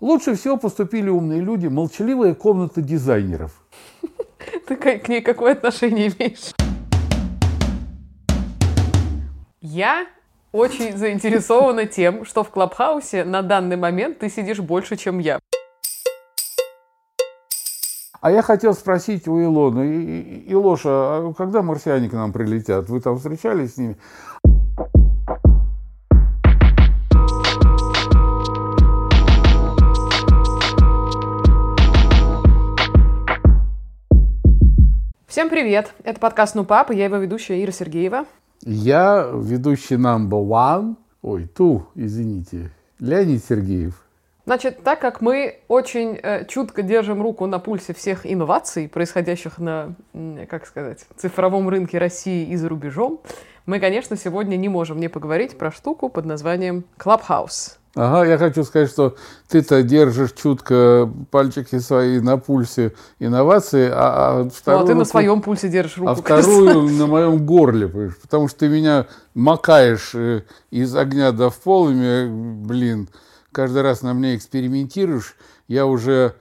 Лучше всего поступили умные люди, молчаливая комната дизайнеров. Ты к ней какое отношение имеешь? Я очень заинтересована тем, что в Клабхаусе на данный момент ты сидишь больше, чем я. А я хотел спросить у Илоны, Илоша, а когда марсиане к нам прилетят? Вы там встречались с ними? Всем привет! Это подкаст «Ну, папа», я его ведущая Ира Сергеева. Я ведущий number one, ой, ту, извините, Леонид Сергеев. Значит, так как мы очень э, чутко держим руку на пульсе всех инноваций, происходящих на, как сказать, цифровом рынке России и за рубежом, мы, конечно, сегодня не можем не поговорить про штуку под названием Clubhouse. Ага, я хочу сказать, что ты-то держишь чутко пальчики свои на пульсе инновации, а, а вторую... Ну, а ты на своем пульсе держишь руку. А вторую на моем горле, потому что ты меня макаешь э, из огня до в пол, и, блин, каждый раз на мне экспериментируешь. Я уже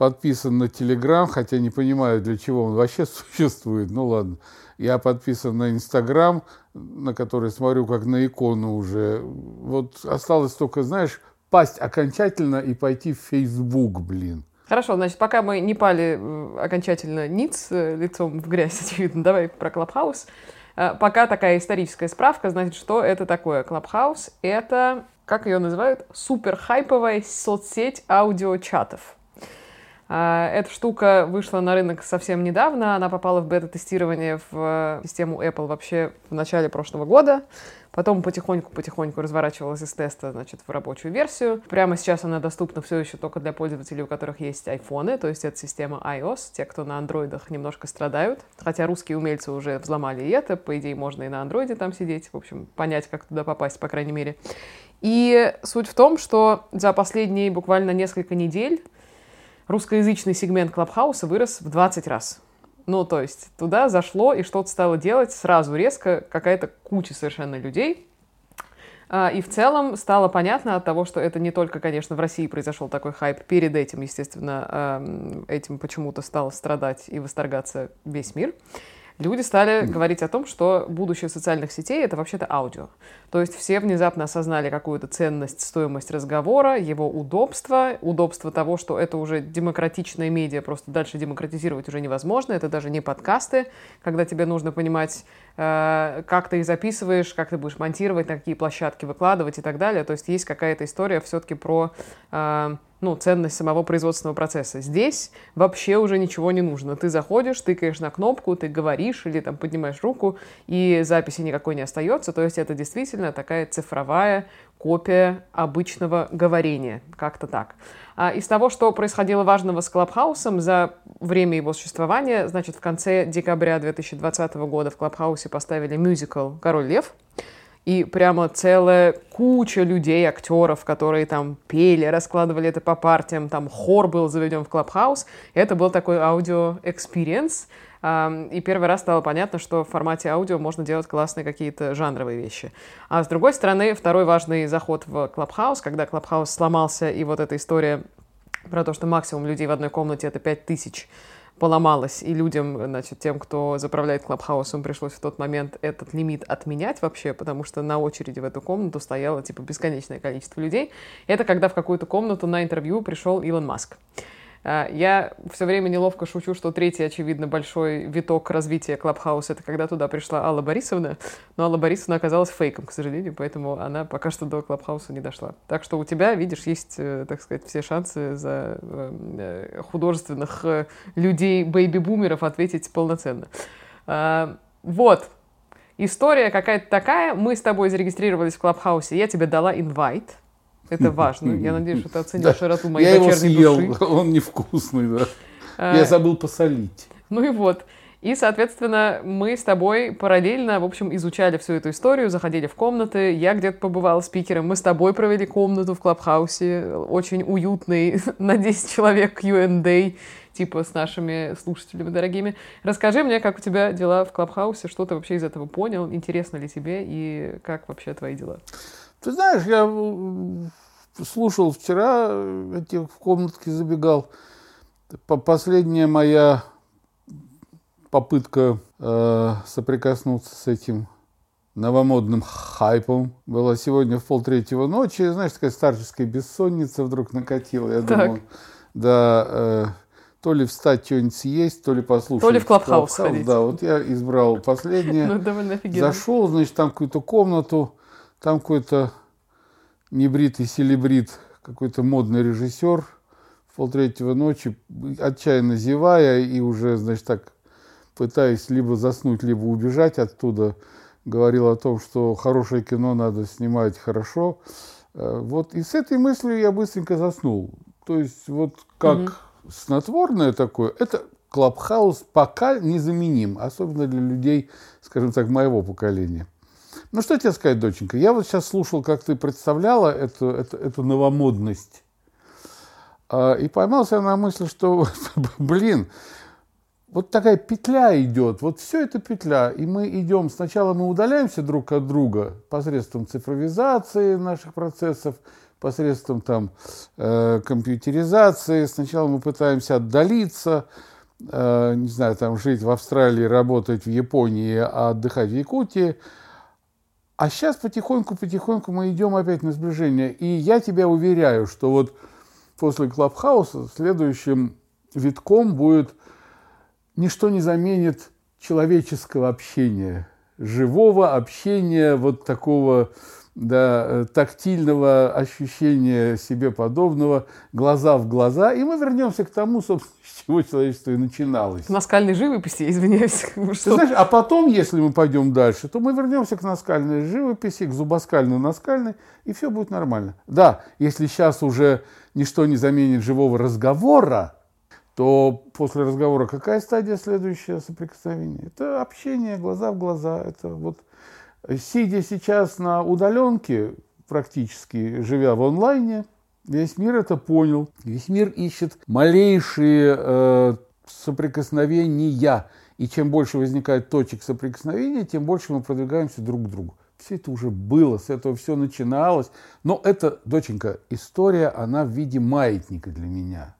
подписан на Телеграм, хотя не понимаю, для чего он вообще существует. Ну ладно. Я подписан на Инстаграм, на который смотрю как на икону уже. Вот осталось только, знаешь, пасть окончательно и пойти в Фейсбук, блин. Хорошо, значит, пока мы не пали э, окончательно ниц э, лицом в грязь, очевидно, давай про Клабхаус. Э, пока такая историческая справка, значит, что это такое? Клабхаус — это, как ее называют, супер хайповая соцсеть аудиочатов. А, эта штука вышла на рынок совсем недавно. Она попала в бета-тестирование в э, систему Apple вообще в начале прошлого года. Потом потихоньку-потихоньку разворачивалась из теста, значит, в рабочую версию. Прямо сейчас она доступна все еще только для пользователей, у которых есть айфоны, то есть это система iOS. Те, кто на андроидах немножко страдают. Хотя русские умельцы уже взломали и это. По идее, можно и на андроиде там сидеть. В общем, понять, как туда попасть, по крайней мере. И суть в том, что за последние буквально несколько недель русскоязычный сегмент Клабхауса вырос в 20 раз. Ну, то есть туда зашло и что-то стало делать сразу резко какая-то куча совершенно людей. А, и в целом стало понятно от того, что это не только, конечно, в России произошел такой хайп, перед этим, естественно, этим почему-то стал страдать и восторгаться весь мир люди стали говорить о том, что будущее социальных сетей — это вообще-то аудио. То есть все внезапно осознали какую-то ценность, стоимость разговора, его удобство, удобство того, что это уже демократичное медиа, просто дальше демократизировать уже невозможно, это даже не подкасты, когда тебе нужно понимать, э, как ты их записываешь, как ты будешь монтировать, на какие площадки выкладывать и так далее. То есть есть какая-то история все-таки про э, ну, ценность самого производственного процесса. Здесь вообще уже ничего не нужно. Ты заходишь, тыкаешь на кнопку, ты говоришь или там поднимаешь руку, и записи никакой не остается. То есть это действительно такая цифровая копия обычного говорения. Как-то так. А из того, что происходило важного с Clubhouse ом за время его существования, значит, в конце декабря 2020 года в Clubhouse е поставили мюзикл «Король лев», и прямо целая куча людей, актеров, которые там пели, раскладывали это по партиям, там хор был заведен в Clubhouse. Это был такой аудио-experience, и первый раз стало понятно, что в формате аудио можно делать классные какие-то жанровые вещи. А с другой стороны, второй важный заход в Clubhouse, когда Clubhouse сломался, и вот эта история про то, что максимум людей в одной комнате — это 5000 тысяч поломалось, и людям, значит, тем, кто заправляет Clubhouse ом, пришлось в тот момент этот лимит отменять вообще, потому что на очереди в эту комнату стояло, типа, бесконечное количество людей. Это когда в какую-то комнату на интервью пришел Илон Маск. А, я все время неловко шучу, что третий, очевидно, большой виток развития Clubhouse а — это когда туда пришла Алла Борисовна, но Алла Борисовна оказалась фейком, к сожалению, поэтому она пока что до Clubhouse а не дошла. Так что у тебя, видишь, есть, э, так сказать, все шансы за э, э, художественных людей, бэйби-бумеров ответить полноценно. А, вот, история какая-то такая. Мы с тобой зарегистрировались в Clubhouse е, я тебе дала invite, это важно. Я надеюсь, что ты оценишь да. широту моей Я его съел, души. он невкусный, да. А, Я забыл посолить. Ну и вот. И, соответственно, мы с тобой параллельно, в общем, изучали всю эту историю, заходили в комнаты. Я где-то побывала спикером. Мы с тобой провели комнату в Клабхаусе, очень уютный, на 10 человек Q&A, типа с нашими слушателями дорогими. Расскажи мне, как у тебя дела в Клабхаусе, что ты вообще из этого понял, интересно ли тебе и как вообще твои дела? Ты знаешь, я слушал вчера, эти в комнатке забегал. Последняя моя попытка э, соприкоснуться с этим новомодным хайпом была сегодня в полтретьего ночи. Знаешь, такая старческая бессонница вдруг накатила. Я так. думал, да, э, то ли встать что-нибудь съесть, то ли послушать. То ли в Клабхаус ходить. Да, вот я избрал последнее. Ну, довольно офигенно. Зашел, значит, там какую-то комнату, там какой-то небритый селебрит, какой-то модный режиссер в полтретьего ночи, отчаянно зевая и уже, значит, так пытаясь либо заснуть, либо убежать оттуда, говорил о том, что хорошее кино надо снимать хорошо. Э, вот и с этой мыслью я быстренько заснул. То есть вот как угу. снотворное такое, это Клабхаус пока незаменим, особенно для людей, скажем так, моего поколения. Ну, что тебе сказать, доченька? Я вот сейчас слушал, как ты представляла эту, эту, эту новомодность. А, и поймался на мысли, что, блин, вот такая петля идет, вот все это петля, и мы идем, сначала мы удаляемся друг от друга посредством цифровизации наших процессов, посредством там э, компьютеризации, сначала мы пытаемся отдалиться, э, не знаю, там жить в Австралии, работать в Японии, а отдыхать в Якутии, а сейчас потихоньку-потихоньку мы идем опять на сближение, и я тебя уверяю, что вот после Клабхауса следующим витком будет ничто не заменит человеческого общения, живого общения, вот такого да, э, тактильного ощущения себе подобного, глаза в глаза, и мы вернемся к тому, собственно, с чего человечество и начиналось. К наскальной живописи, извиняюсь. Ты знаешь, а потом, если мы пойдем дальше, то мы вернемся к наскальной живописи, к зубоскальной-наскальной, и все будет нормально. Да, если сейчас уже ничто не заменит живого разговора, то после разговора какая стадия следующая соприкосновения? Это общение глаза в глаза. Это вот сидя сейчас на удаленке, практически живя в онлайне, весь мир это понял. Весь мир ищет малейшие э, соприкосновения. И чем больше возникает точек соприкосновения, тем больше мы продвигаемся друг к другу. Все это уже было, с этого все начиналось. Но это, доченька, история, она в виде маятника для меня –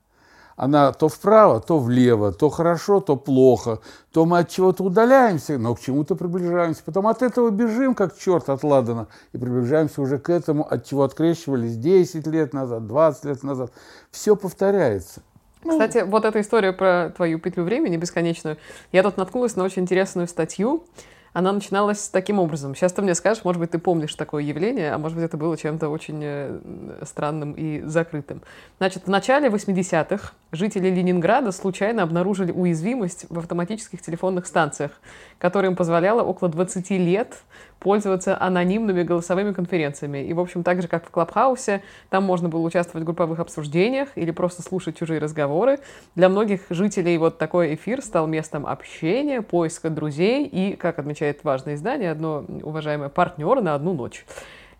она то вправо, то влево, то хорошо, то плохо, то мы от чего-то удаляемся, но к чему-то приближаемся, потом от этого бежим, как черт от Ладана, и приближаемся уже к этому, от чего открещивались 10 лет назад, 20 лет назад. Все повторяется. Ну. Кстати, вот эта история про твою петлю времени бесконечную, я тут наткнулась на очень интересную статью, она начиналась таким образом. Сейчас ты мне скажешь, может быть, ты помнишь такое явление, а может быть, это было чем-то очень э, странным и закрытым. Значит, в начале 80-х жители Ленинграда случайно обнаружили уязвимость в автоматических телефонных станциях, которая им позволяла около 20 лет пользоваться анонимными голосовыми конференциями. И, в общем, так же, как в Клабхаусе, там можно было участвовать в групповых обсуждениях или просто слушать чужие разговоры. Для многих жителей вот такой эфир стал местом общения, поиска друзей и, как отмечает важное издание, одно уважаемое партнера на одну ночь.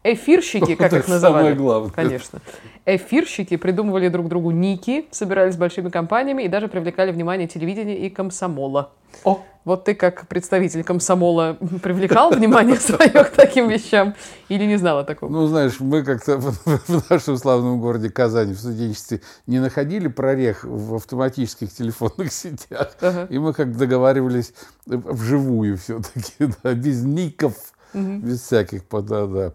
Эфирщики, как их называли. Самое главное. Конечно. Эфирщики придумывали друг другу ники, собирались большими компаниями и даже привлекали внимание телевидения и комсомола. О! Вот ты как представитель комсомола привлекал внимание свое к таким вещам или не знала такого? Ну, знаешь, мы как-то в нашем славном городе Казани в студенчестве не находили прорех в автоматических телефонных сетях. Ага. И мы как договаривались вживую все-таки, да, без ников угу. без всяких, да, да.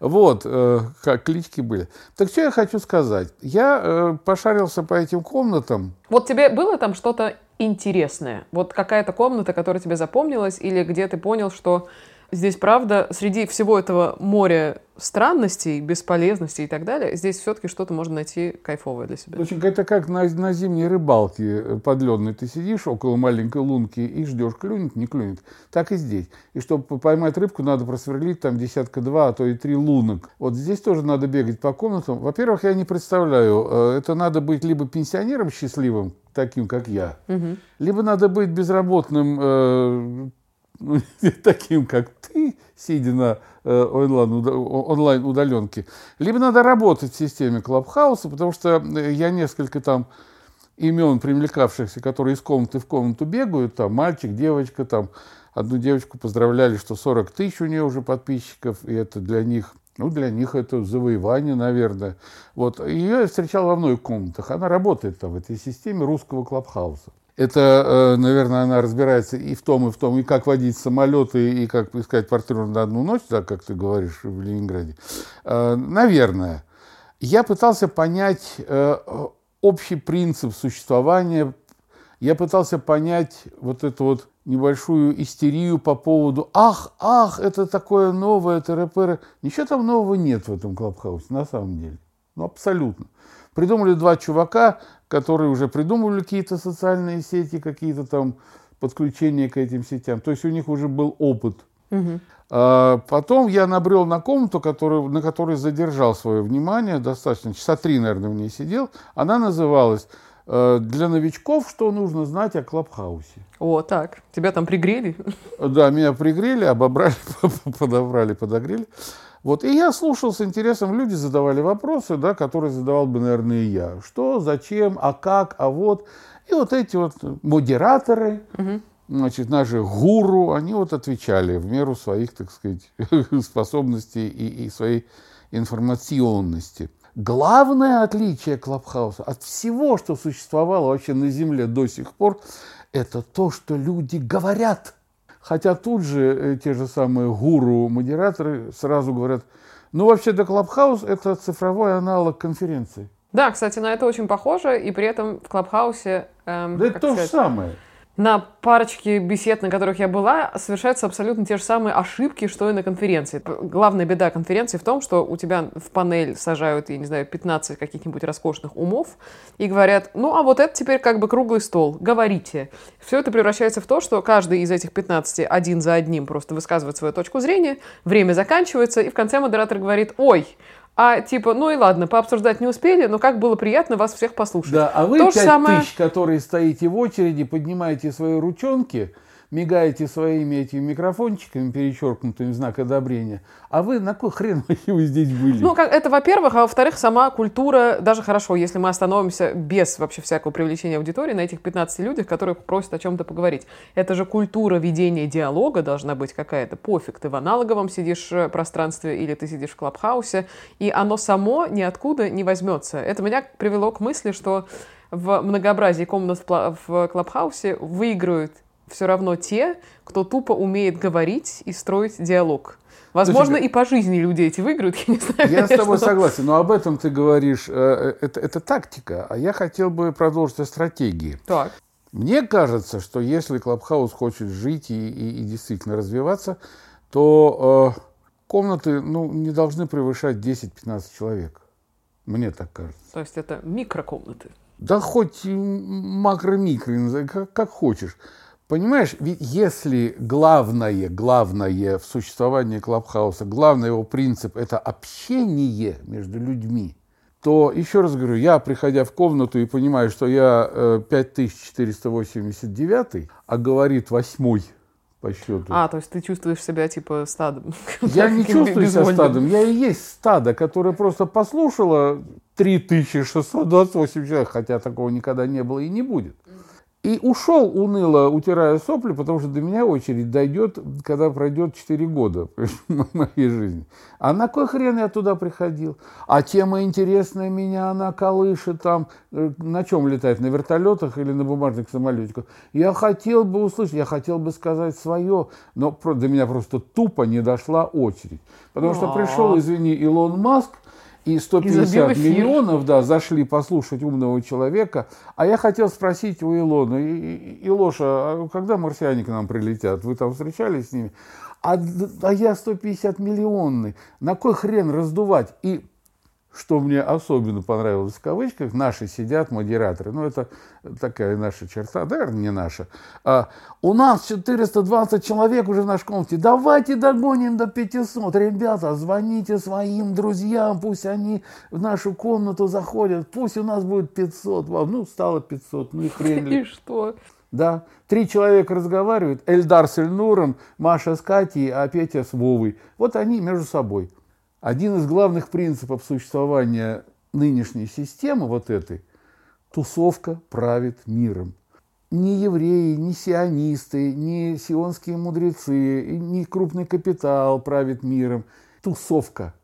Вот, э, как клички были. Так что я хочу сказать? Я э, пошарился по этим комнатам. Вот тебе было там что-то интересное? Вот какая-то комната, которая тебе запомнилась, или где ты понял, что здесь, правда, среди всего этого моря странностей, бесполезностей и так далее, здесь все-таки что-то можно найти кайфовое для себя. Очень это как на, на зимней рыбалке э, подледной. Ты сидишь около маленькой лунки и ждешь, клюнет, не клюнет. Так и здесь. И чтобы поймать рыбку, надо просверлить там десятка-два, а то и три лунок. Вот здесь тоже надо бегать по комнатам. Во-первых, я не представляю, э, это надо быть либо пенсионером счастливым, таким, как я, угу. либо надо быть безработным э, ну, таким, как ты, сидя на э, онлайн удаленке, либо надо работать в системе Клабхауса, потому что э, я несколько там имен привлекавшихся, которые из комнаты в комнату бегают, там мальчик, девочка, там одну девочку поздравляли, что 40 тысяч у нее уже подписчиков, и это для них Ну, для них это завоевание, наверное. Вот. Ее я встречал во многих комнатах. Она работает там в этой системе русского клабхауса. Это, э, наверное, она разбирается и в том, и в том, и как водить самолеты, и как искать партнера на одну ночь, так как ты говоришь в Ленинграде. Э, наверное. Я пытался понять э, общий принцип существования, я пытался понять вот эту вот небольшую истерию по поводу «Ах, ах, это такое новое, ТРПР». Ничего там нового нет в этом Клабхаусе, на самом деле. Ну, абсолютно. Придумали два чувака, которые уже придумывали какие-то социальные сети, какие-то там подключения к этим сетям. То есть у них уже был опыт. Угу. А потом я набрел на комнату, которую, на которой задержал свое внимание, достаточно, часа три, наверное, в ней сидел. Она называлась Э, для новичков, что нужно знать о Клабхаусе. О, так. Тебя там пригрели? Да, меня пригрели, обобрали, подобрали, подогрели. Вот, и я слушал с интересом, люди задавали вопросы, да, которые задавал бы, наверное, и я. Что, зачем, а как, а вот. И вот эти вот модераторы, угу. значит, наши гуру, они вот отвечали в меру своих, так сказать, способностей и, и своей информационности. Главное отличие Клабхауса от всего, что существовало вообще на Земле до сих пор, это то, что люди говорят. Хотя тут же э, те же самые гуру-модераторы сразу говорят, ну вообще-то Клабхаус – это цифровой аналог конференции. Да, кстати, на это очень похоже, и при этом в Клабхаусе... Эм, да это то же самое на парочке бесед, на которых я была, совершаются абсолютно те же самые ошибки, что и на конференции. Главная беда конференции в том, что у тебя в панель сажают, я не знаю, 15 каких-нибудь роскошных умов и говорят, ну, а вот это теперь как бы круглый стол, говорите. Все это превращается в то, что каждый из этих 15 один за одним просто высказывает свою точку зрения, время заканчивается, и в конце модератор говорит, ой, а типа, ну и ладно, пообсуждать не успели, но как было приятно вас всех послушать. Да, а вы То 5 самое... тысяч, которые стоите в очереди, поднимаете свои ручонки – мигаете своими этими микрофончиками, перечеркнутыми знак одобрения, а вы на кой хрен вы здесь были? Ну, как, это во-первых, а во-вторых, сама культура, даже хорошо, если мы остановимся без вообще всякого привлечения аудитории на этих 15 людях, которые просят о чем-то поговорить. Это же культура ведения диалога должна быть какая-то. Пофиг, ты в аналоговом сидишь э, пространстве или ты сидишь в клабхаусе, и оно само ниоткуда не возьмется. Это меня привело к мысли, что в многообразии комнат в Клабхаусе выиграют все равно те, кто тупо умеет говорить и строить диалог. Возможно, Слушай, и по жизни люди эти выиграют, я не знаю. Я конечно, с тобой согласен, но об этом ты говоришь, э, э, это, это тактика, а я хотел бы продолжить о стратегии. Так. Мне кажется, что если Клабхаус хочет жить и, и, и действительно развиваться, то э, комнаты ну, не должны превышать 10-15 человек. Мне так кажется. То есть это микрокомнаты? Да хоть макро-микро, как, как хочешь. Понимаешь, ведь если главное, главное в существовании Клабхауса, главный его принцип – это общение между людьми, то, еще раз говорю, я, приходя в комнату и понимаю, что я 5489, э, а говорит восьмой по счету. А, то есть ты чувствуешь себя типа стадом? Я не чувствую себя стадом, я и есть стадо, которое просто послушало 3628 человек, хотя такого никогда не было и не будет. И ушел уныло, утирая сопли, потому что до меня очередь дойдет, когда пройдет 4 года моей жизни. А на кой хрен я туда приходил? А тема интересная меня, она колышет там. Э, на чем летать? На вертолетах или на бумажных самолетиках? Я хотел бы услышать, я хотел бы сказать свое, но до меня просто тупо не дошла очередь. Потому что пришел, извини, Илон Маск, и 150 и миллионов, да, зашли послушать умного человека. А я хотел спросить у Илона, Илоша, а когда марсиане к нам прилетят? Вы там встречались с ними? А, а я 150 миллионный. На кой хрен раздувать? И что мне особенно понравилось в кавычках, наши сидят модераторы, ну это такая наша черта, наверное, не наша. А, у нас 420 человек уже в нашей комнате, давайте догоним до 500, ребята, звоните своим друзьям, пусть они в нашу комнату заходят, пусть у нас будет 500, ну стало 500, ну и хрень. И что? Да, три человека разговаривают, Эльдар с Эльнуром, Маша с Катей, а Петя с Вовой. Вот они между собой. Один из главных принципов существования нынешней системы, вот этой, тусовка правит миром. Ни евреи, ни сионисты, ни сионские мудрецы, ни крупный капитал правит миром. Тусовка.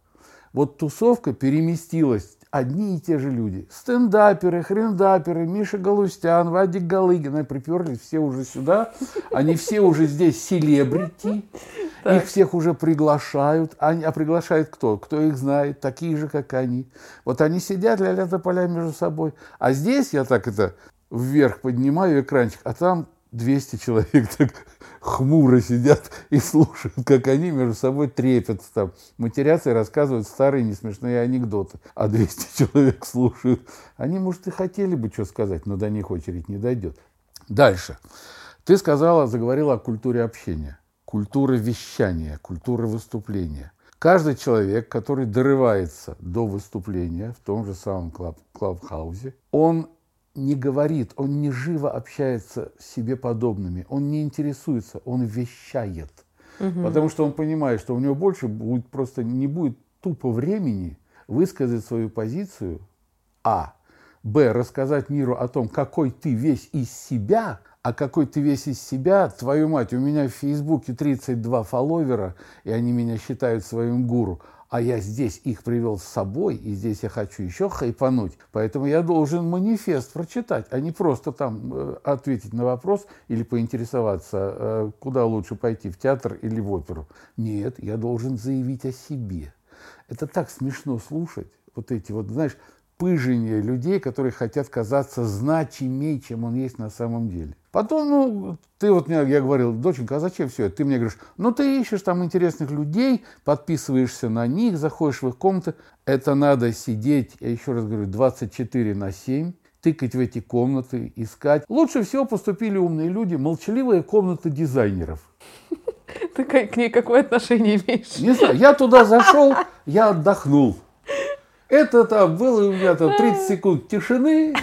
вот тусовка переместилась одни и те же люди. Стендаперы, хрендаперы, Миша Галустян, Вадик Галыгин. Приперлись все уже сюда. Они все уже здесь селебрити. Их всех уже приглашают. Они, а приглашает кто? Кто их знает? Такие же, как они. Вот они сидят ля-ля поля между собой. А здесь я так это вверх поднимаю экранчик, а там 200 человек так хмуро сидят и слушают, как они между собой трепятся, там, матерятся и рассказывают старые несмешные анекдоты. А 200 человек слушают. Они, может, и хотели бы что сказать, но до них очередь не дойдет. Дальше. Ты сказала, заговорила о культуре общения. Культура вещания, культура выступления. Каждый человек, который дорывается до выступления в том же самом клаб, клабхаузе, он не говорит, он не живо общается с себе подобными, он не интересуется, он вещает. Угу. Потому что он понимает, что у него больше будет просто не будет тупо времени высказать свою позицию, а, б, рассказать миру о том, какой ты весь из себя, а какой ты весь из себя, твою мать, у меня в Фейсбуке 32 фолловера, и они меня считают своим гуру а я здесь их привел с собой, и здесь я хочу еще хайпануть. Поэтому я должен манифест прочитать, а не просто там э, ответить на вопрос или поинтересоваться, э, куда лучше пойти, в театр или в оперу. Нет, я должен заявить о себе. Это так смешно слушать, вот эти вот, знаешь, пыжение людей, которые хотят казаться значимее, чем он есть на самом деле. Потом, ну, ты вот мне, я говорил, доченька, а зачем все это? Ты мне говоришь, ну, ты ищешь там интересных людей, подписываешься на них, заходишь в их комнаты. Это надо сидеть, я еще раз говорю, 24 на 7, тыкать в эти комнаты, искать. Лучше всего поступили умные люди, молчаливые комнаты дизайнеров. Ты к ней какое отношение имеешь? Не знаю, я туда зашел, я отдохнул. Это там было у меня там 30 секунд тишины.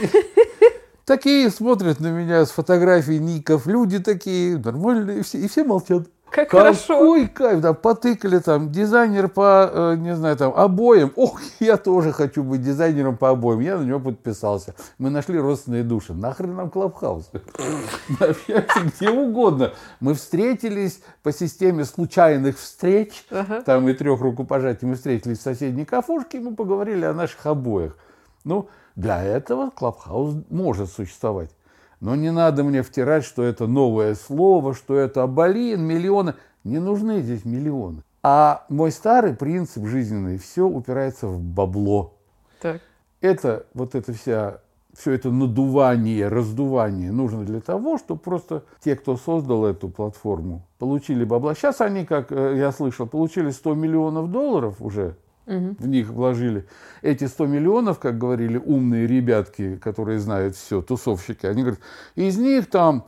Такие смотрят на меня с фотографий ников, люди такие нормальные, и все, и все молчат. Как Какой хорошо. кайф, да, потыкали там, дизайнер по, э, не знаю, там, обоям. Ох, я тоже хочу быть дизайнером по обоям. Я на него подписался. Мы нашли родственные души. Нахрен нам Клабхаус? Общаемся где угодно. Мы встретились по системе случайных встреч. Там и трех рукопожатий мы встретились в соседней кафушке, мы поговорили о наших обоях. Ну, для этого Клабхаус может существовать. Но не надо мне втирать, что это новое слово, что это блин, миллионы. Не нужны здесь миллионы. А мой старый принцип жизненный, все упирается в бабло. Так. Это вот это вся все это надувание, раздувание нужно для того, чтобы просто те, кто создал эту платформу, получили бабла. Сейчас они, как э, я слышал, получили 100 миллионов долларов уже в них вложили. Эти 100 миллионов, как говорили умные ребятки, которые знают все, тусовщики, они говорят, из них там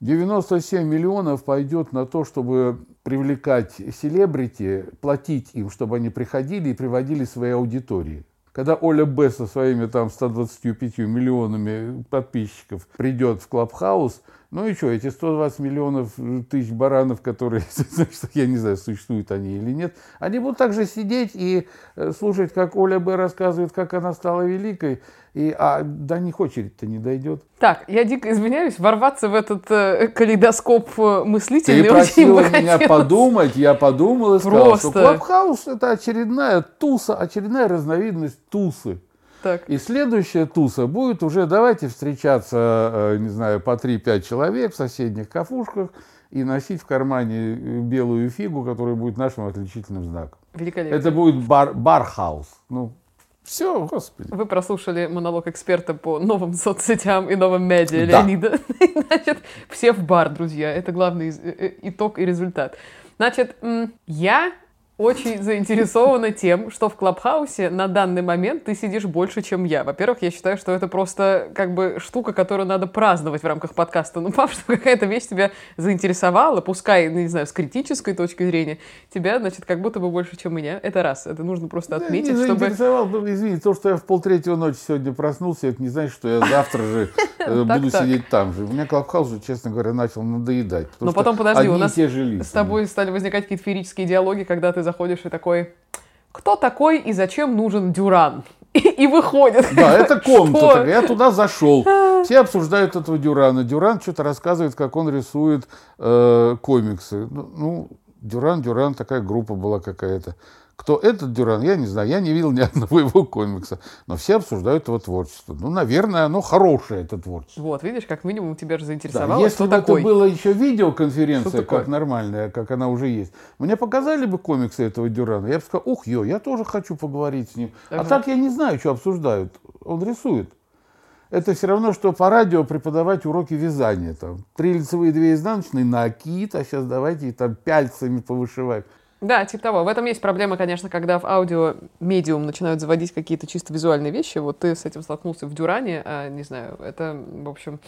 97 миллионов пойдет на то, чтобы привлекать селебрити, платить им, чтобы они приходили и приводили свои аудитории. Когда Оля Б со своими там 125 миллионами подписчиков придет в Клабхаус, ну и что, эти 120 миллионов тысяч баранов, которые, я не знаю, существуют они или нет, они будут также сидеть и э, слушать, как Оля Б. рассказывает, как она стала великой, и, а до них очередь-то не дойдет. Так, я дико извиняюсь, ворваться в этот э, калейдоскоп э, мыслительный Ты просила меня подумать, я подумал и сказал, Просто... что Клабхаус – это очередная туса, очередная разновидность тусы. Так. И следующая туса будет уже, давайте встречаться, э, не знаю, по 3-5 человек в соседних кафушках и носить в кармане э, белую фигу, которая будет нашим отличительным знаком. Великолепно. Это будет бар, бархаус. Ну, все, господи. Вы прослушали монолог эксперта по новым соцсетям и новым медиа да. Леонида. Значит, все в бар, друзья. Это главный э, итог и результат. Значит, я очень заинтересована тем, что в Клабхаусе на данный момент ты сидишь больше, чем я. Во-первых, я считаю, что это просто как бы штука, которую надо праздновать в рамках подкаста. Ну, пап, что какая-то вещь тебя заинтересовала, пускай, ну, не знаю, с критической точки зрения, тебя, значит, как будто бы больше, чем меня. Это раз. Это нужно просто отметить, да, чтобы... заинтересовал, ну, извини, то, что я в полтретьего ночи сегодня проснулся, это не значит, что я завтра же э, буду сидеть там же. У меня Клабхаус, честно говоря, начал надоедать. Но потом, подожди, у нас с тобой стали возникать какие-то феерические диалоги, когда ты заходишь и такой, кто такой и зачем нужен Дюран? И, и выходит. Да, это комната. Я туда зашел. Все обсуждают этого Дюрана. Дюран что-то рассказывает, как он рисует э, комиксы. Ну, ну, Дюран, Дюран, такая группа была какая-то. Кто этот Дюран, я не знаю. Я не видел ни одного его комикса. Но все обсуждают его творчество. Ну, наверное, оно хорошее, это творчество. Вот, видишь, как минимум тебя же заинтересовало, Да, если что бы такой. это была еще видеоконференция, как нормальная, как она уже есть, мне показали бы комиксы этого Дюрана, я бы сказал, ух, ё, я тоже хочу поговорить с ним. А Ага. так я не знаю, что обсуждают. Он рисует. Это все равно, что по радио преподавать уроки вязания. Там, три лицевые, две изнаночные, накид, а сейчас давайте там пяльцами повышивать. Да, типа того. В этом есть проблема, конечно, когда в аудио медиум начинают заводить какие-то чисто визуальные вещи. Вот ты с этим столкнулся в Дюране, а, не знаю, это, в общем,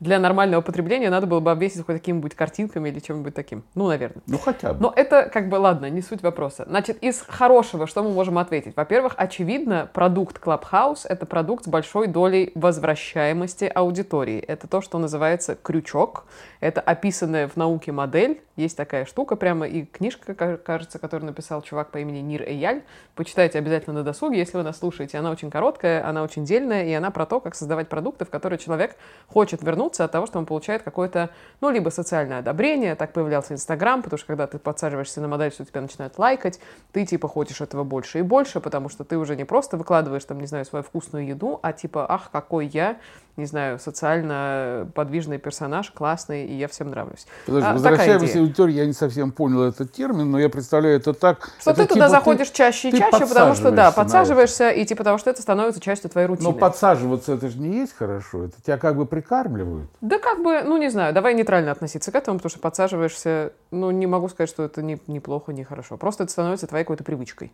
для нормального потребления надо было бы обвесить хоть какими-нибудь картинками или чем-нибудь таким. Ну, наверное. Ну, хотя бы. Но это как бы, ладно, не суть вопроса. Значит, из хорошего что мы можем ответить? Во-первых, очевидно, продукт Clubhouse — это продукт с большой долей возвращаемости аудитории. Это то, что называется крючок. Это описанная в науке модель. Есть такая штука прямо, и книжка, ка- кажется, которую написал чувак по имени Нир Эяль. Почитайте обязательно на досуге, если вы нас слушаете. Она очень короткая, она очень дельная, и она про то, как создавать продукты, в которые человек хочет вернуться от того, что он получает какое-то, ну, либо социальное одобрение, так появлялся Инстаграм, потому что когда ты подсаживаешься на модель, что тебя начинают лайкать, ты типа хочешь этого больше и больше, потому что ты уже не просто выкладываешь там, не знаю, свою вкусную еду, а типа, ах, какой я, не знаю, социально подвижный персонаж, классный, и я всем нравлюсь. Подожди, А, возвращаемся к аудитории, я не совсем понял этот термин, но я представляю это так. Что это ты туда типа заходишь чаще и ты чаще, потому что, да, подсаживаешься, и типа того, что это становится частью твоей рутины. Но подсаживаться это же не есть хорошо, это тебя как бы прикармливают. Да как бы, ну не знаю, давай нейтрально относиться к этому, потому что подсаживаешься, ну не могу сказать, что это не, неплохо, не хорошо. Просто это становится твоей какой-то привычкой.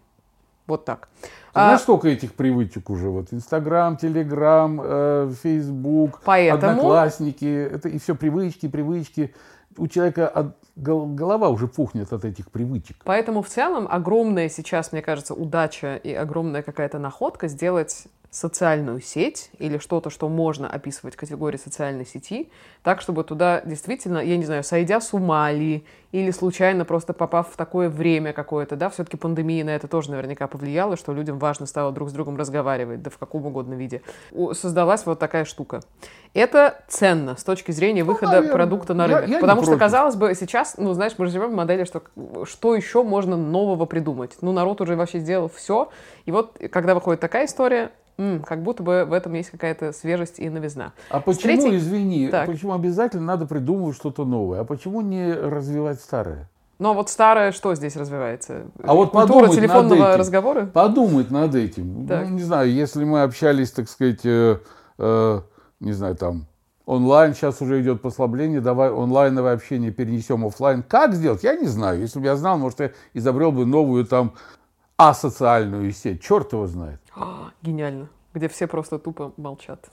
Вот так. Ты А, Знаешь, сколько этих привычек уже? Вот Инстаграм, Телеграм, э, Фейсбук, Поэтому- Одноклассники. Это и все привычки, привычки. У человека от- гол- голова уже пухнет от этих привычек. Поэтому в целом огромная сейчас, мне кажется, удача и огромная какая-то находка сделать социальную сеть или что-то, что можно описывать в категории социальной сети, так, чтобы туда действительно, я не знаю, сойдя с ума ли, или случайно просто попав в такое время какое-то, да, все-таки пандемия на это тоже наверняка повлияла, что людям важно стало друг с другом разговаривать, да в каком угодно виде. Создалась вот такая штука. Это ценно с точки зрения выхода наверное. продукта на Я- рынок. я не потому что, против. казалось бы, сейчас, ну, знаешь, мы живем в модели, что что еще можно нового придумать? Ну, народ уже вообще сделал все. И вот, когда выходит такая история, м, как будто бы в этом есть какая-то свежесть и новизна. А почему, третьей- извини, Так. почему обязательно надо придумывать что-то новое? А почему не развивать старое? Но вот старое что здесь развивается? А вот Культура подумать над телефонного этим. разговора? Подумать над этим. Так. Ну, не знаю, если мы общались, так сказать, э, э, не знаю, там, онлайн, сейчас уже идет послабление, давай онлайновое общение перенесем офлайн. Как сделать? Я не знаю. Если бы я знал, может, я изобрел бы новую там асоциальную сеть. Черт его знает. А, Гениально. Где все просто тупо молчат.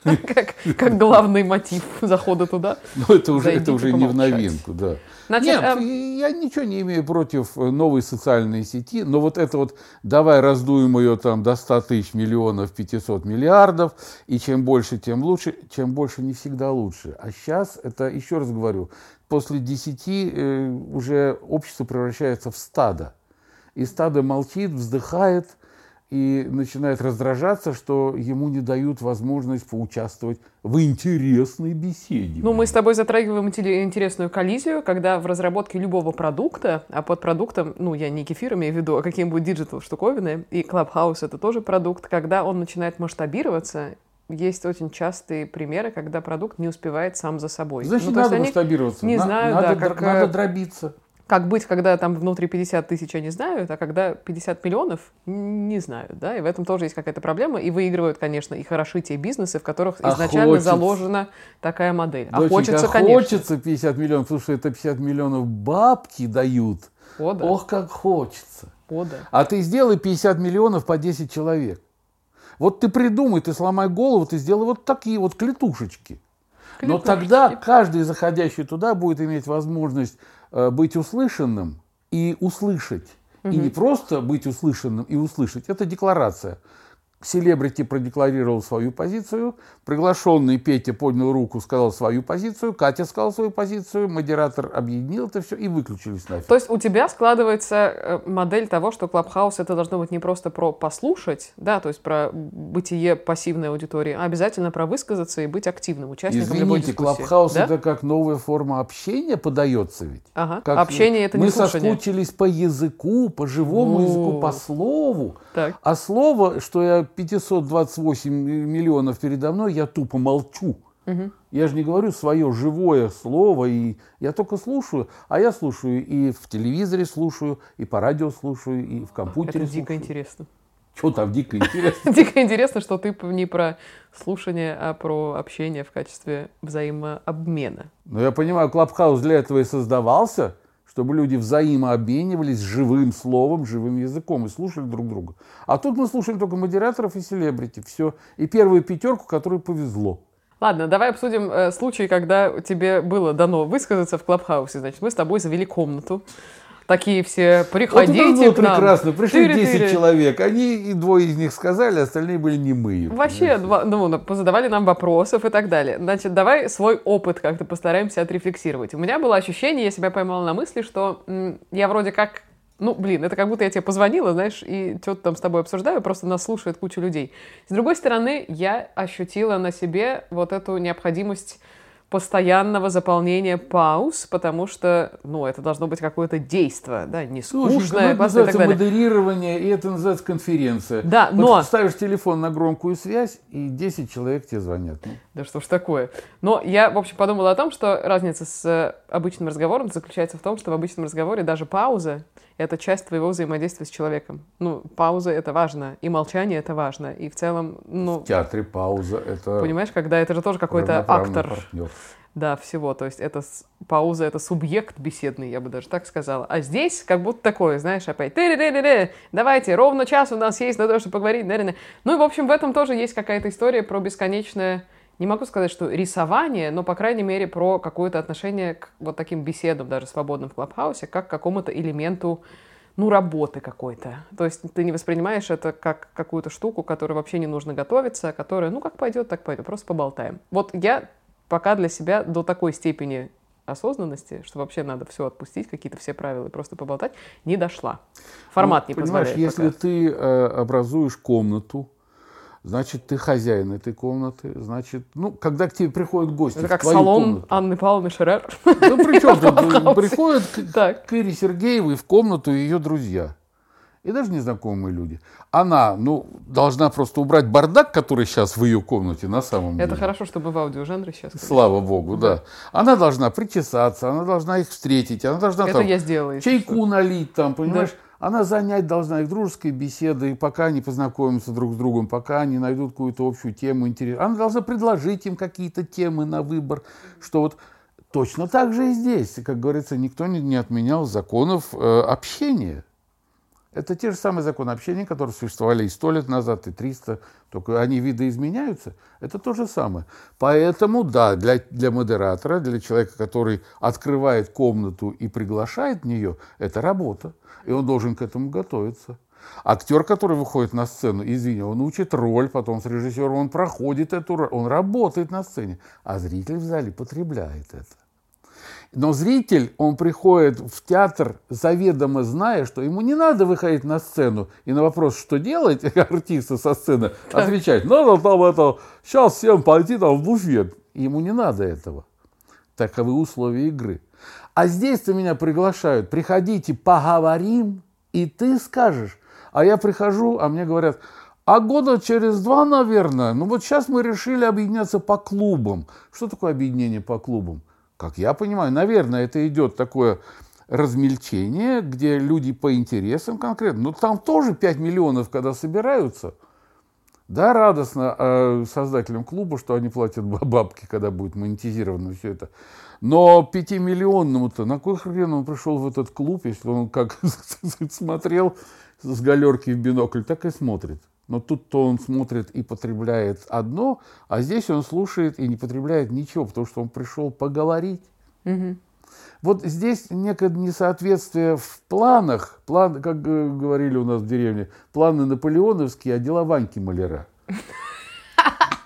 Как, как главный мотив захода туда. Но это уже, Зайдите это уже не в новинку, да. Значит, Нет, эм, я ничего не имею против э, новой социальной сети, но вот это вот давай раздуем ее там до 100 тысяч миллионов, 500 миллиардов, и чем больше, тем лучше, чем больше не всегда лучше. А сейчас, это еще раз говорю, после 10 э, уже общество превращается в стадо. И стадо молчит, вздыхает и начинает раздражаться, что ему не дают возможность поучаствовать в интересной беседе. Ну, мы с тобой затрагиваем интересную коллизию, когда в разработке любого продукта, а под продуктом, ну, я не кефир имею в виду, а какие-нибудь digital штуковины, и Clubhouse это тоже продукт, когда он начинает масштабироваться, есть очень частые примеры, когда продукт не успевает сам за собой. Значит, Ну, надо масштабироваться. не На- знаю, надо, да, как, надо дробиться. Как быть, когда там внутри 50 тысяч они знают, а когда 50 миллионов не знают, да, и в этом тоже есть какая-то проблема, и выигрывают, конечно, и хороши те бизнесы, в которых А изначально хочется. заложена такая модель. А Доченька, хочется, конечно. хочется 50 миллионов, потому что это 50 миллионов бабки дают. О, да. Ох, как хочется. О, да. А ты сделай 50 миллионов по 10 человек. Вот ты придумай, ты сломай голову, ты сделай вот такие вот клетушечки. Но Клетушечки. тогда каждый заходящий туда будет иметь возможность быть услышанным и услышать. И не просто быть услышанным и услышать. Это декларация. Селебрити продекларировал свою позицию, приглашенный Петя поднял руку, сказал свою позицию, Катя сказала свою позицию, модератор объединил это все и выключились нафиг. То есть у тебя складывается э, модель того, что Клабхаус это должно быть не просто про послушать, да, то есть про бытие пассивной аудитории, а обязательно про высказаться и быть активным участником Извините, любой дискуссии. Клабхаус да? это как новая форма общения подается ведь. Ага. Как Общение это не Мы соскучились по языку, по живому О. языку, по слову. Так. А слово, что я 528 миллионов передо мной, я тупо молчу. Я же не говорю свое живое слово, и я только слушаю. А я слушаю и в телевизоре слушаю, и по радио слушаю, и в компьютере Это дико слушаю. интересно. Что там дико интересно? Дико интересно, что ты не про слушание, а про общение в качестве взаимообмена. Но я понимаю, Клабхаус для этого и создавался, чтобы люди взаимообменивались живым словом, живым языком и слушали друг друга. А тут мы слушаем только модераторов и селебрити. Все. И первую пятерку, которой повезло. Ладно, давай обсудим э, случай, когда тебе было дано высказаться в Клабхаусе. Значит, мы с тобой завели комнату. Такие все, Вот приходите это было к нам. прекрасно. Пришли Тыры-тыры. 10 человек. Они и двое из них сказали, остальные были немые. Вообще, два- ну, на- позадавали нам вопросов и так далее. Значит, давай свой опыт как-то постараемся отрефлексировать. У меня было ощущение, я себя поймала на мысли, что м, я вроде как, ну, блин, это как будто я тебе позвонила, знаешь, и что-то там с тобой обсуждаю, просто нас слушает куча людей. С другой стороны, я ощутила на себе вот эту необходимость постоянного заполнения пауз, потому что, ну, это должно быть какое-то действие, да, не Слушай, ну, скучное, это и так называется модерирование, и это называется конференция. Да, Вот но- ставишь телефон на громкую связь, и 10 человек тебе звонят. Ну, Да что ж такое. Но я, в общем, подумала о том, что разница с э, обычным разговором заключается в том, что в обычном разговоре даже пауза — это часть твоего взаимодействия с человеком. Ну, пауза — это важно, и молчание — это важно. И в целом, ну, в театре пауза — это понимаешь, когда это же тоже какой-то актор партнер. да, всего. То есть это с- пауза, это субъект беседный, я бы даже так сказала. А здесь как будто такое, знаешь, опять «Ты-ре-ре-ре-ре, давайте, ровно час у нас есть на то, чтобы поговорить. да-да-да». Ну и, в общем, в этом тоже есть какая-то история про бесконечное, не могу сказать, что рисование, но, по крайней мере, про какое-то отношение к вот таким беседам, даже свободным в Клабхаусе, как к какому-то элементу ну, работы какой-то. То есть ты не воспринимаешь это как какую-то штуку, которой вообще не нужно готовиться, а которая, ну, как пойдет, так пойдет, просто поболтаем. Вот я пока для себя до такой степени осознанности, что вообще надо все отпустить, какие-то все правила и просто поболтать, не дошла. Формат Ну, не понимаешь, позволяет если пока. ты э, образуешь комнату, значит, ты хозяин этой комнаты, значит, ну, когда к тебе приходят гости Это как салон комнату, Анны Павловны Шерер. ну, при чем тут? Приходят к, к Ире Сергеевой в комнату ее друзья. И даже незнакомые люди. Она, ну, должна просто убрать бардак, который сейчас в ее комнате на самом деле. Это хорошо, чтобы в аудиожанре сейчас. Слава богу, да. Она должна причесаться, она должна их встретить, она должна Это там я сделала. чайку что. налить там, понимаешь? Она занять должна их дружеской беседой, пока они познакомятся друг с другом, пока они найдут какую-то общую тему интересную. Она должна предложить им какие-то темы на выбор, что вот точно так же и здесь. Как говорится, никто не, не отменял законов э, общения. Это те же самые законы общения, которые существовали и сто лет назад, и 300, только они видоизменяются. Это то же самое. Поэтому, да, для, для модератора, для человека, который открывает комнату и приглашает в нее, это работа. И он должен к этому готовиться. Актер, который выходит на сцену, извини, он учит роль, потом с режиссером он проходит эту роль, он работает на сцене, а зритель в зале потребляет это. Но зритель, он приходит в театр, заведомо зная, что ему не надо выходить на сцену и на вопрос, что делать, артиста со сцены, отвечать, надо там это, сейчас всем пойти там в буфет. Ему не надо этого. Таковы условия игры. А здесь-то меня приглашают, приходите, поговорим, и ты скажешь. А я прихожу, а мне говорят, а года через два, наверное, ну вот сейчас мы решили объединяться по клубам. Что такое объединение по клубам? Как я понимаю, наверное, это идет такое размельчение, где люди по интересам конкретно. Но там тоже 5 миллионов, когда собираются. Да, радостно э, создателям клуба, что они платят бабки, когда будет монетизировано все это. Но пятимиллионному-то на кой хрен он пришел в этот клуб, если он как смотрел с галерки в бинокль, так и смотрит. Но тут-то он смотрит и потребляет одно, а здесь он слушает и не потребляет ничего, потому что он пришел поговорить. Вот здесь некое несоответствие в планах, план, как говорили у нас в деревне, планы наполеоновские, а дела Ваньки Маляра.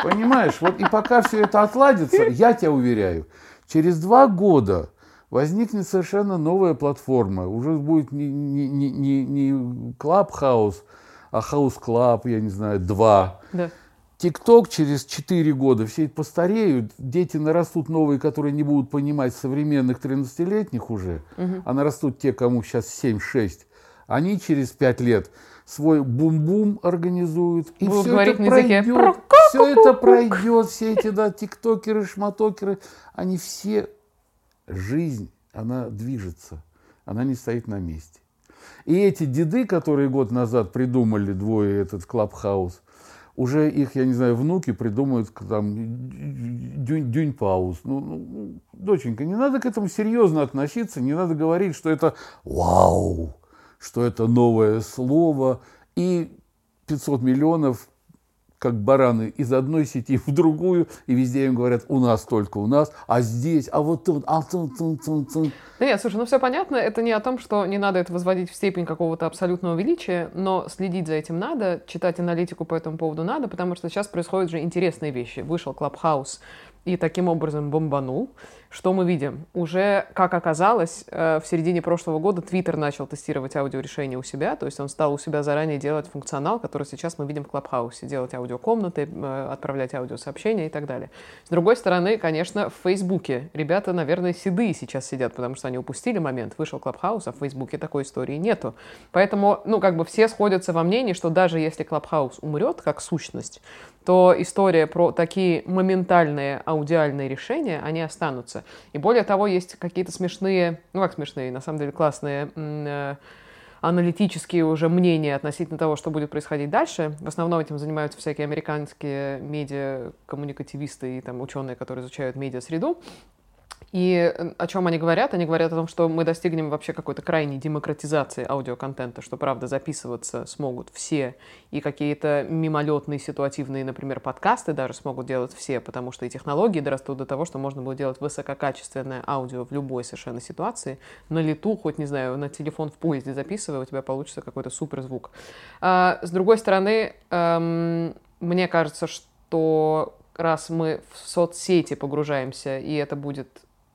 Понимаешь, вот и пока все это отладится, я тебя уверяю, через два года возникнет совершенно новая платформа. Уже будет не, не, не, не, не Clubhouse, а House Club, я не знаю, 2. Да. ТикТок через 4 года, все постареют, дети нарастут новые, которые не будут понимать современных 13-летних уже, угу. а нарастут те, кому сейчас 7-6. Они через 5 лет свой бум-бум организуют, и Будут все это пройдет. Все это пройдет, все эти да, тиктокеры, шматокеры, они все, жизнь, она движется, она не стоит на месте. И эти деды, которые год назад придумали двое этот клабхаус, уже их, я не знаю, внуки придумают там дюнь, дюнь пауз. Ну, ну, доченька, не надо к этому серьезно относиться, не надо говорить, что это вау, что это новое слово, и 500 миллионов как бараны из одной сети в другую, и везде им говорят, у нас только у нас, а здесь, а вот тут, а тут, тут, тут, тут. Да нет, слушай, ну все понятно, это не о том, что не надо это возводить в степень какого-то абсолютного величия, но следить за этим надо, читать аналитику по этому поводу надо, потому что сейчас происходят же интересные вещи. Вышел Клабхаус и таким образом бомбанул. Что мы видим? Уже, как оказалось, э, в середине прошлого года Twitter начал тестировать аудиорешения у себя, то есть он стал у себя заранее делать функционал, который сейчас мы видим в Клабхаусе, делать аудиокомнаты, э, отправлять аудиосообщения и так далее. С другой стороны, конечно, в Фейсбуке ребята, наверное, седые сейчас сидят, потому что они упустили момент, вышел Клабхаус, а в Фейсбуке такой истории нету. Поэтому, ну, как бы все сходятся во мнении, что даже если Клабхаус умрет как сущность, то история про такие моментальные аудиальные решения, они останутся. И более того, есть какие-то смешные, ну как смешные, на самом деле классные э, аналитические уже мнения относительно того, что будет происходить дальше. В основном этим занимаются всякие американские медиа, коммуникативисты и там ученые, которые изучают медиа-среду. И о чем они говорят? Они говорят о том, что мы достигнем вообще какой-то крайней демократизации аудиоконтента, что, правда, записываться смогут все, и какие-то мимолетные, ситуативные, например, подкасты даже смогут делать все, потому что и технологии дорастут до того, что можно будет делать высококачественное аудио в любой совершенно ситуации, на лету, хоть, не знаю, на телефон в поезде записывая, у тебя получится какой-то суперзвук. А, с другой стороны, эм, мне кажется, что раз мы в соцсети погружаемся, и это будет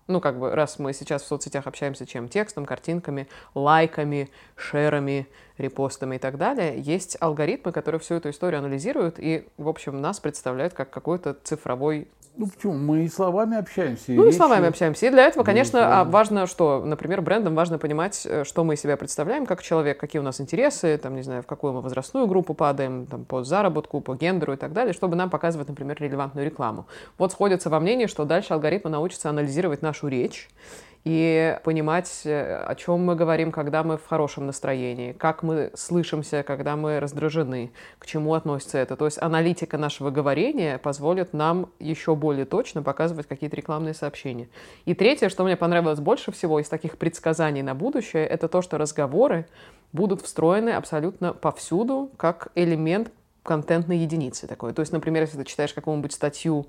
ну, как бы, раз мы сейчас в соцсетях общаемся чем? Текстом, картинками, лайками, шерами, репостами и так далее, есть алгоритмы, которые всю эту историю анализируют и, в общем, нас представляют как какой-то цифровой ну почему? Мы и словами общаемся. И ну и словами общаемся. И для этого, конечно, а важно, что, например, брендам важно понимать, э, что мы из себя представляем как человек, какие у нас интересы, там, не знаю, в какую мы возрастную группу падаем, там, по заработку, по гендеру и так далее, чтобы нам показывать, например, релевантную рекламу. Вот сходятся во мнении, что дальше алгоритмы научатся анализировать нашу речь и понимать, э, о чем мы говорим, когда мы в хорошем настроении, как мы слышимся, когда мы раздражены, к чему относится это. То есть аналитика нашего говорения позволит нам еще более точно показывать какие-то рекламные сообщения. И третье, что мне понравилось больше всего из таких предсказаний на будущее, это то, что разговоры будут встроены абсолютно повсюду как элемент контентной единицы такой. То есть, например, если ты читаешь какую-нибудь статью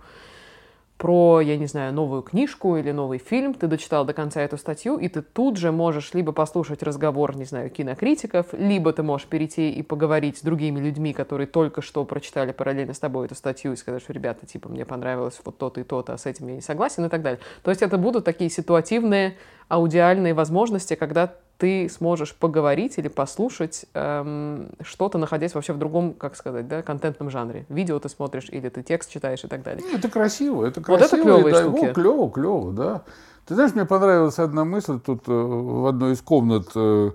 про, я не знаю, новую книжку или новый фильм, ты дочитал до конца эту статью, и ты тут же можешь либо послушать разговор, не знаю, кинокритиков, либо ты можешь перейти и поговорить с другими людьми, которые только что прочитали параллельно с тобой эту статью и сказать, что, ребята, типа, мне понравилось вот то-то и то-то, а с этим я не согласен и так далее. То есть это будут такие ситуативные аудиальные возможности, когда ты сможешь поговорить или послушать эм, что-то, находясь вообще в другом, как сказать, да, контентном жанре. Видео ты смотришь или ты текст читаешь и так далее. Это красиво, это красиво. Вот это клевые да, штуки. О, клево, клево, да. Ты знаешь, мне понравилась одна мысль тут э, в одной из комнат э,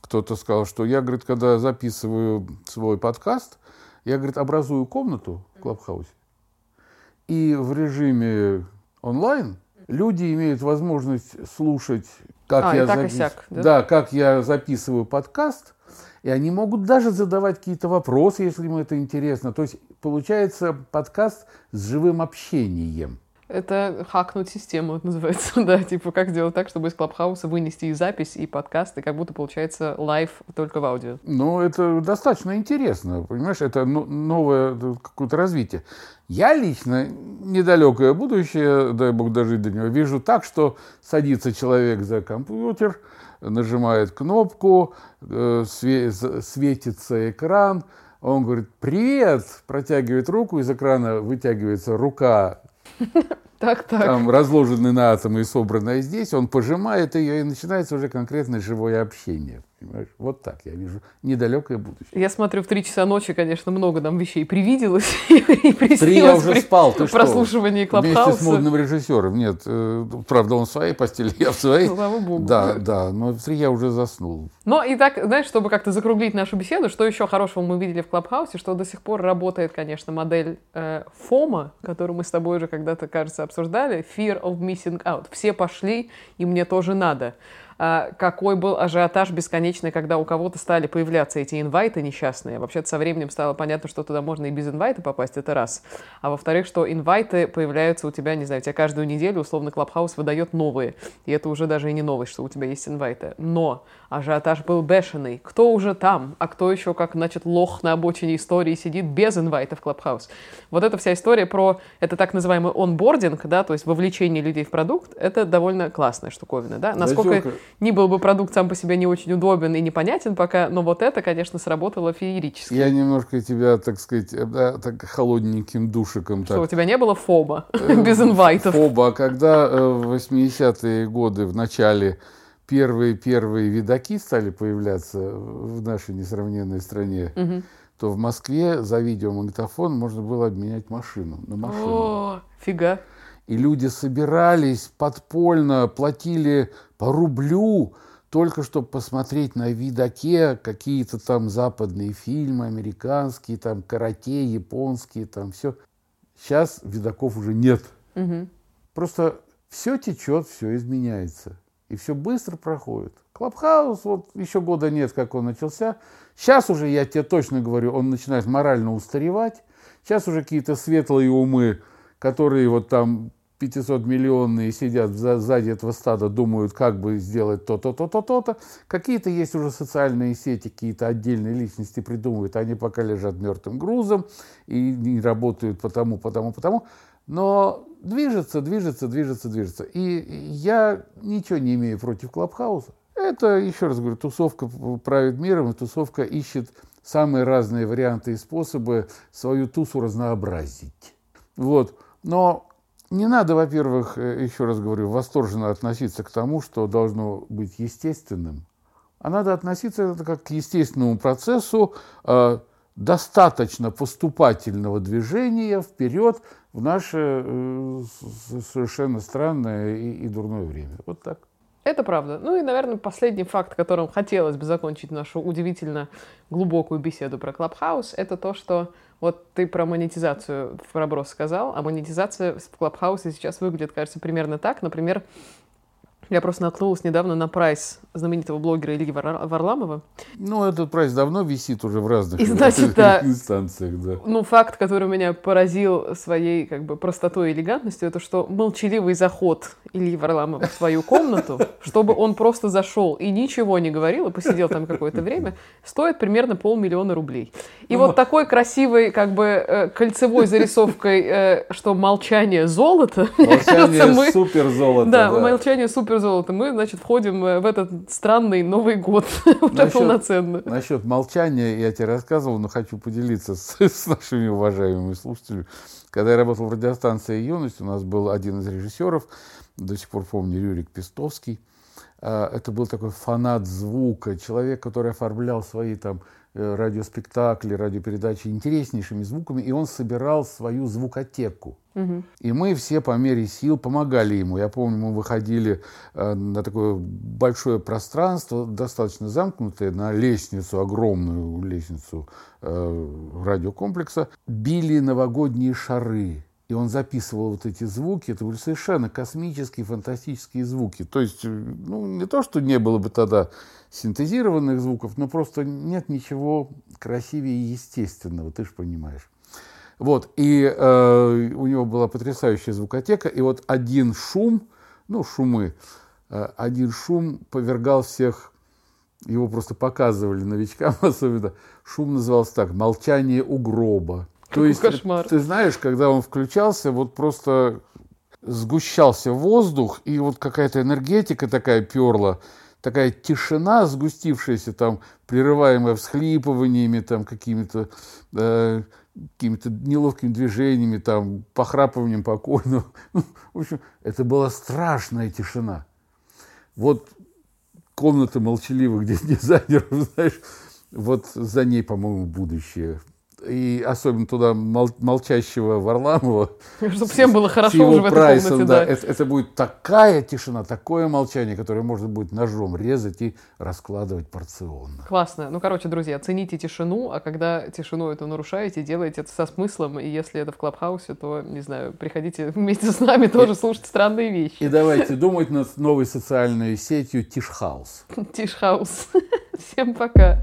кто-то сказал, что я, говорит, когда записываю свой подкаст, я, говорит, образую комнату в Клабхаусе, и в режиме онлайн люди имеют возможность слушать как а, я так запис... сяк, да? да, как я записываю подкаст, и они могут даже задавать какие-то вопросы, если им это интересно. То есть получается подкаст с живым общением. Это хакнуть систему, это называется, да, типа как сделать так, чтобы из Клабхауса вынести и запись, и подкаст, и как будто получается live только в аудио. Ну, это достаточно интересно, понимаешь, это новое какое-то развитие. Я лично недалекое будущее, дай бог дожить до него, вижу так, что садится человек за компьютер, нажимает кнопку, э, светится экран, он говорит «Привет!», протягивает руку, из экрана вытягивается рука так, так. Там разложены на атомы и собранная здесь, он пожимает ее, и начинается уже конкретное живое общение. Понимаешь? Вот так я вижу недалекое будущее. Я смотрю, в три часа ночи, конечно, много нам вещей привиделось и Три я уже спал, ты что? Прослушивание Клабхауса. Вместе с модным режиссером. Нет, э, правда, он в своей постели, я в своей. Слава богу. Да, да, но в три я уже заснул. Но и так, знаешь, чтобы как-то закруглить нашу беседу, что еще хорошего мы видели в Клабхаусе, что до сих пор работает, конечно, модель э, ФОМа, которую мы с тобой уже когда-то, кажется, обсуждали, Fear of Missing Out. Все пошли, и мне тоже надо. А, какой был ажиотаж бесконечный, когда у кого-то стали появляться эти инвайты несчастные. Вообще-то со временем стало понятно, что туда можно и без инвайта попасть, это раз. А во-вторых, что инвайты появляются у тебя, не знаю, у тебя каждую неделю, условно, Клабхаус выдает новые. И это уже даже и не новость, что у тебя есть инвайты. Но ажиотаж был бешеный. Кто уже там, а кто еще, как, значит, лох на обочине истории сидит без инвайта в Клабхаус. Вот эта вся история про, это так называемый онбординг, да, то есть вовлечение людей в продукт, это довольно классная штуковина, да. Насколько ни был бы продукт сам по себе не очень удобен и непонятен пока, но вот это, конечно, сработало феерически. Я немножко тебя, так сказать, да, так холодненьким душиком. Что, так. у тебя не было фоба э, без инвайтов? Фоба, а когда э, в 80-е годы в начале первые-первые видаки стали появляться в нашей несравненной стране, угу. то в Москве за видеомагнитофон можно было обменять машину на машину. О, фига. И люди собирались подпольно, платили по рублю, только чтобы посмотреть на видаке какие-то там западные фильмы, американские, там карате, японские, там все. Сейчас видаков уже нет. Угу. Просто все течет, все изменяется. И все быстро проходит. Клабхаус, вот еще года нет, как он начался. Сейчас уже, я тебе точно говорю, он начинает морально устаревать. Сейчас уже какие-то светлые умы, которые вот там 500 миллионные сидят сзади этого стада, думают, как бы сделать то-то, то-то, то-то. Какие-то есть уже социальные сети, какие-то отдельные личности придумывают, они пока лежат мертвым грузом и не работают потому, потому, потому. Но движется, движется, движется, движется. И я ничего не имею против Клабхауса. Это, еще раз говорю, тусовка правит миром, и тусовка ищет самые разные варианты и способы свою тусу разнообразить. Вот. Но не надо, во-первых, э, еще раз говорю, восторженно относиться к тому, что должно быть естественным, а надо относиться как к естественному процессу э, достаточно поступательного движения вперед в наше э, совершенно странное и, и дурное время. Вот так. Это правда. Ну и, наверное, последний факт, которым хотелось бы закончить нашу удивительно глубокую беседу про Клабхаус, это то, что вот ты про монетизацию в проброс сказал, а монетизация в Клабхаусе сейчас выглядит, кажется, примерно так. Например, я просто наткнулась недавно на прайс знаменитого блогера Ильи Варламова. Ну, этот прайс давно висит уже в разных и, значит, да, инстанциях. Да. Ну, факт, который меня поразил своей как бы простотой и элегантностью, это что молчаливый заход Ильи Варламова в свою комнату, чтобы он просто зашел и ничего не говорил, и посидел там какое-то время, стоит примерно полмиллиона рублей. И вот такой красивой, как бы, э, кольцевой зарисовкой, э, что молчание золото. Молчание супер золото. Да, молчание супер золото. Мы, значит, входим э, в этот странный Новый год уже полноценно. Насчет молчания я тебе рассказывал, но хочу поделиться с, с нашими уважаемыми слушателями. Когда я работал в радиостанции «Юность», у нас был один из режиссеров, до сих пор помню, Юрик Пестовский. А, это был такой фанат звука, человек, который оформлял свои там э, радиоспектакли, радиопередачи интереснейшими звуками, и он собирал свою звукотеку. И мы все по мере сил помогали ему. Я помню, мы выходили э, на такое большое пространство, достаточно замкнутое, на лестницу, огромную лестницу э, радиокомплекса, били новогодние шары. И он записывал вот эти звуки, это были совершенно космические, фантастические звуки. То есть, э, ну, не то, что не было бы тогда синтезированных звуков, но просто нет ничего красивее и естественного, ты же понимаешь. Вот, и э, у него была потрясающая звукотека, и вот один шум, ну, шумы, э, один шум повергал всех, его просто показывали новичкам особенно, шум назывался так, «Молчание у гроба». То есть, кошмар. ты знаешь, когда он включался, вот просто сгущался воздух, и вот какая-то энергетика такая перла, такая тишина, сгустившаяся там, прерываемая всхлипываниями, там, какими-то э, какими-то неловкими движениями, там, похрапыванием покойного. Ну, в общем, это была страшная тишина. Вот комната молчаливых дизайнеров, знаешь, вот за ней, по-моему, будущее и особенно туда мол, молчащего Варламова. Чтобы всем было хорошо уже в этой прайсом, комнате, да. да. Это, это будет такая тишина, такое молчание, которое можно будет ножом резать и раскладывать порционно. Классно. Ну, короче, друзья, цените тишину, а когда тишину эту нарушаете, делайте это со смыслом, и если это в Клабхаусе, то, не знаю, приходите вместе с нами тоже слушать странные вещи. И давайте думать над новой социальной сетью Тишхаус. Тишхаус. Всем пока.